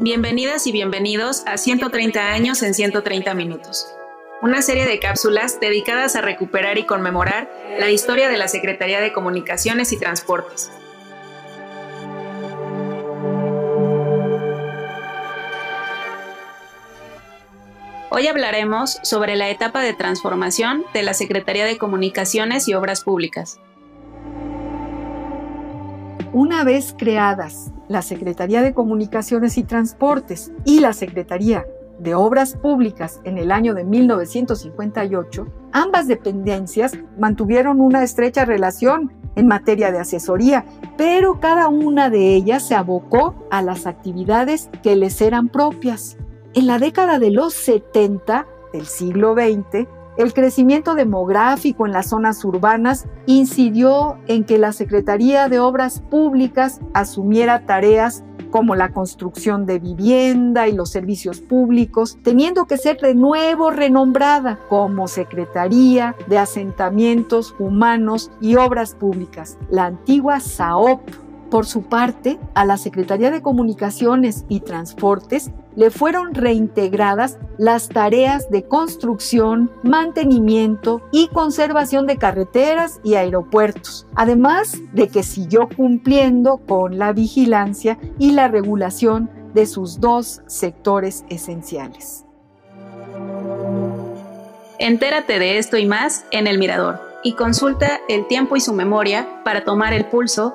Bienvenidas y bienvenidos a 130 años en 130 minutos, una serie de cápsulas dedicadas a recuperar y conmemorar la historia de la Secretaría de Comunicaciones y Transportes. Hoy hablaremos sobre la etapa de transformación de la Secretaría de Comunicaciones y Obras Públicas. Una vez creadas la Secretaría de Comunicaciones y Transportes y la Secretaría de Obras Públicas en el año de 1958, ambas dependencias mantuvieron una estrecha relación en materia de asesoría, pero cada una de ellas se abocó a las actividades que les eran propias. En la década de los 70 del siglo XX, el crecimiento demográfico en las zonas urbanas incidió en que la Secretaría de Obras Públicas asumiera tareas como la construcción de vivienda y los servicios públicos, teniendo que ser de nuevo renombrada como Secretaría de Asentamientos Humanos y Obras Públicas, la antigua SAOP por su parte, a la Secretaría de Comunicaciones y Transportes le fueron reintegradas las tareas de construcción, mantenimiento y conservación de carreteras y aeropuertos, además de que siguió cumpliendo con la vigilancia y la regulación de sus dos sectores esenciales. Entérate de esto y más en El Mirador y consulta el tiempo y su memoria para tomar el pulso